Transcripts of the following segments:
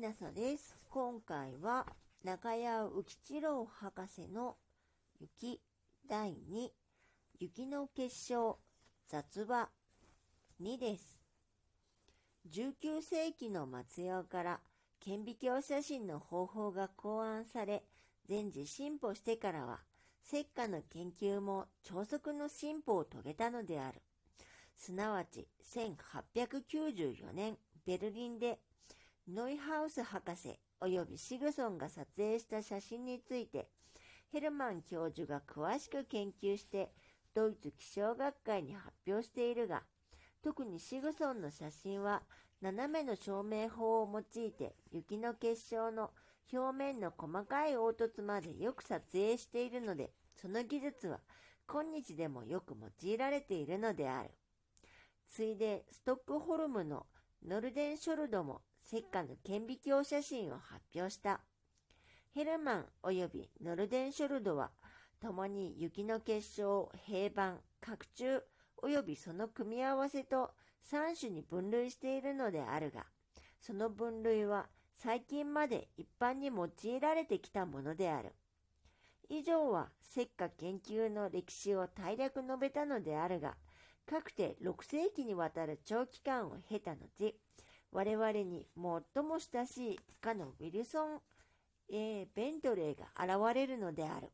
ひなさです。今回は中谷浮一郎博士の雪第2雪の結晶雑話2です。19世紀の末用から顕微鏡写真の方法が考案され全時進歩してからは石化の研究も超速の進歩を遂げたのである。すなわち1894年ベルリンでノイハウス博士及びシグソンが撮影した写真についてヘルマン教授が詳しく研究してドイツ気象学会に発表しているが特にシグソンの写真は斜めの照明法を用いて雪の結晶の表面の細かい凹凸までよく撮影しているのでその技術は今日でもよく用いられているのである。ついでストックホルムのノルデンショルドも石化の顕微鏡写真を発表した。ヘルマン及びノルデンショルドは、共に雪の結晶、平板、角柱及びその組み合わせと3種に分類しているのであるが、その分類は最近まで一般に用いられてきたものである。以上は石化研究の歴史を大略述べたのであるが、かくて6世紀にわたる長期間を経た後、我々に最も親しいかのウィルソン、えー、ベントレーが現れるのである。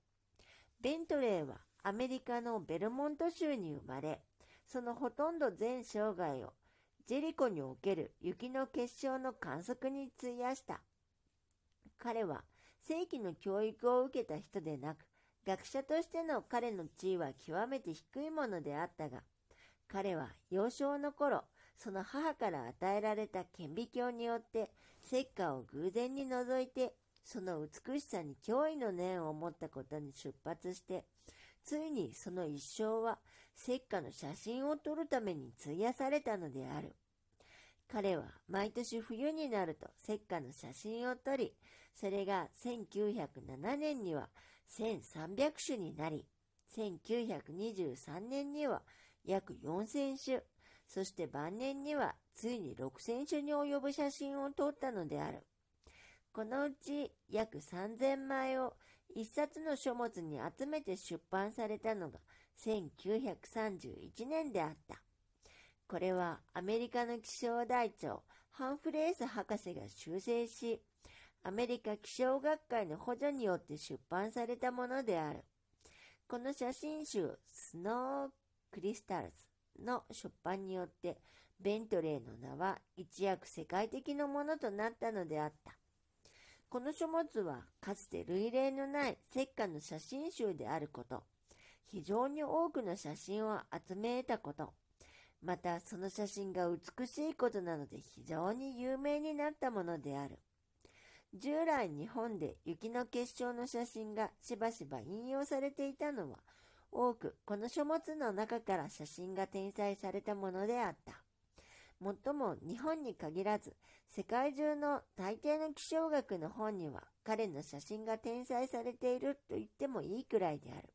ベントレーはアメリカのベルモント州に生まれ、そのほとんど全生涯をジェリコにおける雪の結晶の観測に費やした。彼は正規の教育を受けた人でなく、学者としての彼の地位は極めて低いものであったが、彼は幼少の頃、その母から与えられた顕微鏡によって石化を偶然に覗いて、その美しさに驚異の念を持ったことに出発して、ついにその一生は石化の写真を撮るために費やされたのである。彼は毎年冬になると石化の写真を撮り、それが1907年には1300種になり、1923年には約4000種、そして晩年にはついに6000種に及ぶ写真を撮ったのである。このうち約3000枚を一冊の書物に集めて出版されたのが1931年であった。これはアメリカの気象台長ハンフレース博士が修正し、アメリカ気象学会の補助によって出版されたものである。この写真集、スノークリスタルズの出版によって、ベントレーの名は一躍世界的なものとなったのであった。この書物はかつて類例のない石化の写真集であること、非常に多くの写真を集め得たこと、またその写真が美しいことなので非常に有名になったものである。従来日本で雪の結晶の写真がしばしば引用されていたのは、多くこの書物の中から写真が転載されたものであった。もっとも日本に限らず、世界中の大抵の気象学の本には彼の写真が転載されていると言ってもいいくらいである。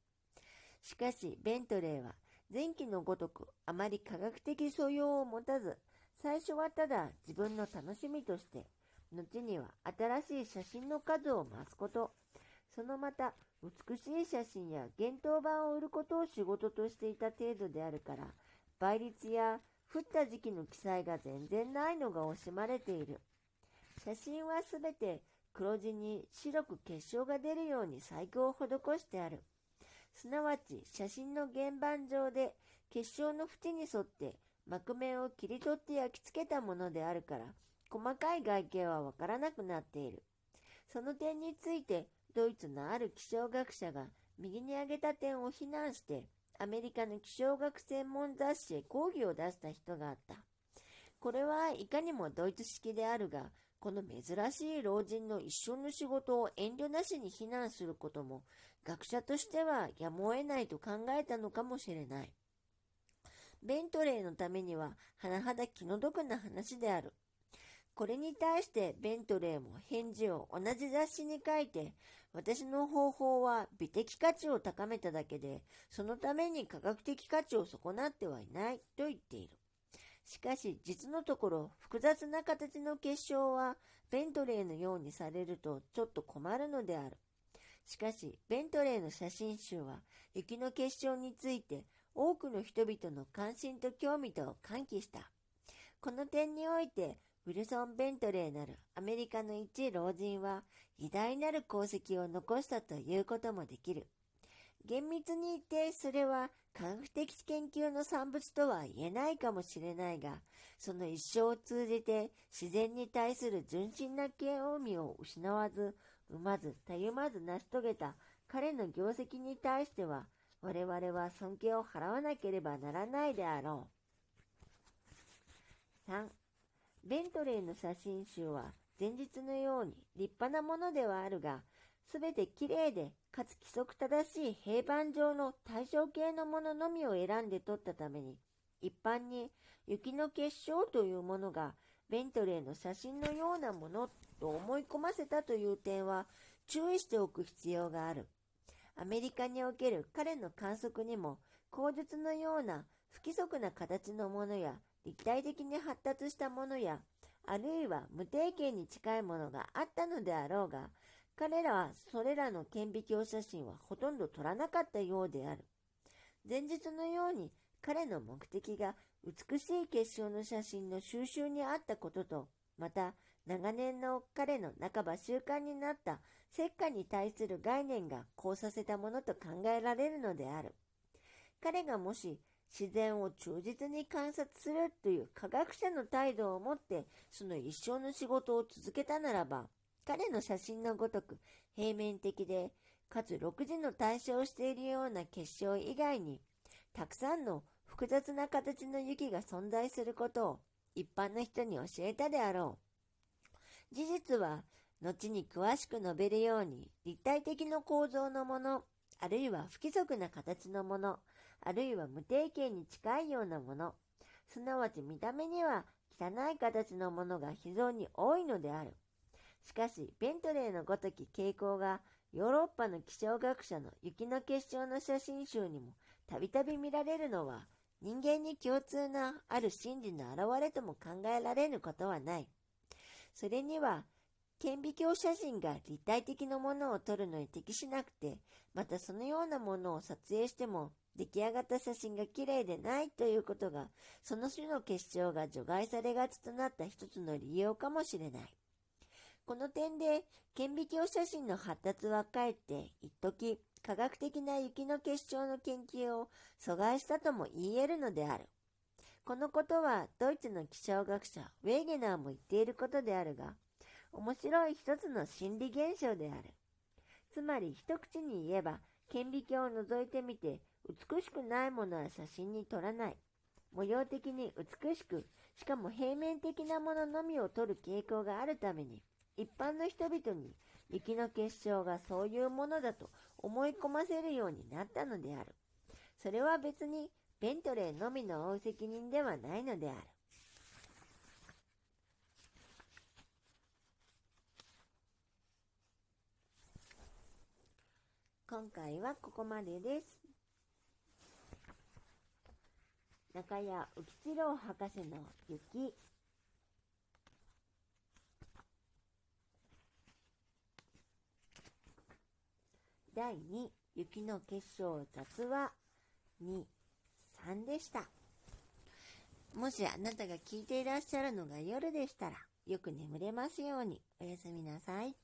しかし、ベントレーは前期のごとくあまり科学的素養を持たず、最初はただ自分の楽しみとして、後には新しい写真の数を増すこと、そのまた美しい写真や幻冬版を売ることを仕事としていた程度であるから、倍率や降った時期の記載が全然ないのが惜しまれている。写真はすべて黒地に白く結晶が出るように細工を施してある。すなわち写真の原板上で結晶の縁に沿って膜面を切り取って焼き付けたものであるから、細かい外形はわからなくなっている。その点についてドイツのある気象学者が右に挙げた点を非難してアメリカの気象学専門雑誌へ講義を出した人があった。これはいかにもドイツ式であるが、この珍しい老人の一緒の仕事を遠慮なしに非難することも、学者としてはやむを得ないと考えたのかもしれない。ベントレーのためには、甚だ気の毒な話である。これに対してベントレーも返事を同じ雑誌に書いて、私の方法は美的価値を高めただけで、そのために科学的価値を損なってはいないと言っている。しかし実のところ複雑な形の結晶はベントレーのようにされるとちょっと困るのである。しかしベントレーの写真集は雪の結晶について多くの人々の関心と興味と喚起した。この点においてウィルソン・ベントレーなるアメリカの一老人は偉大なる功績を残したということもできる。厳密に言ってそれは科学的研究の産物とは言えないかもしれないが、その一生を通じて自然に対する純真な興味を失わず、生まず、たゆまず成し遂げた彼の業績に対しては、我々は尊敬を払わなければならないであろう。3. ベントレーの写真集は前日のように立派なものではあるが、すべてきれいでかつ規則正しい平板状の対象系のもののみを選んで撮ったために、一般に雪の結晶というものがベントレーの写真のようなものと思い込ませたという点は注意しておく必要がある。アメリカにおける彼の観測にも口述のような不規則な形のものや立体的に発達したものやあるいは無定型に近いものがあったのであろうが彼らはそれらの顕微鏡写真はほとんど撮らなかったようである。前日のように彼の目的が美しい結晶の写真の収集にあったことと、また長年の彼の半ば習慣になった石化に対する概念がこうさせたものと考えられるのである。彼がもし自然を忠実に観察するという科学者の態度を持ってその一生の仕事を続けたならば、彼の写真のごとく平面的で、かつ6時の対象をしているような結晶以外に、たくさんの複雑な形の雪が存在することを一般の人に教えたであろう。事実は、後に詳しく述べるように、立体的な構造のもの、あるいは不規則な形のもの、あるいは無定型に近いようなもの、すなわち見た目には汚い形のものが非常に多いのである。しかし、ベントレーのごとき傾向がヨーロッパの気象学者の雪の結晶の写真集にもたびたび見られるのは人間に共通なある真理の表れとも考えられぬことはない。それには顕微鏡写真が立体的なものを撮るのに適しなくて、またそのようなものを撮影しても出来上がった写真が綺麗でないということが、その種の結晶が除外されがちとなった一つの理由かもしれない。この点で顕微鏡写真の発達はかえって一時科学的な雪の結晶の研究を阻害したとも言えるのである。このことはドイツの気象学者ウェーゲナーも言っていることであるが、面白い一つの心理現象である。つまり一口に言えば、顕微鏡を覗いてみて美しくないものは写真に撮らない。模様的に美しく、しかも平面的なもののみを撮る傾向があるために、一般の人々に雪の結晶がそういうものだと思い込ませるようになったのである。それは別にベントレーのみの負う責任ではないのである。今回はここまでです。中谷浮一郎博士の雪第2雪の結晶雑話2、3でした。もしあなたが聞いていらっしゃるのが夜でしたら、よく眠れますようにおやすみなさい。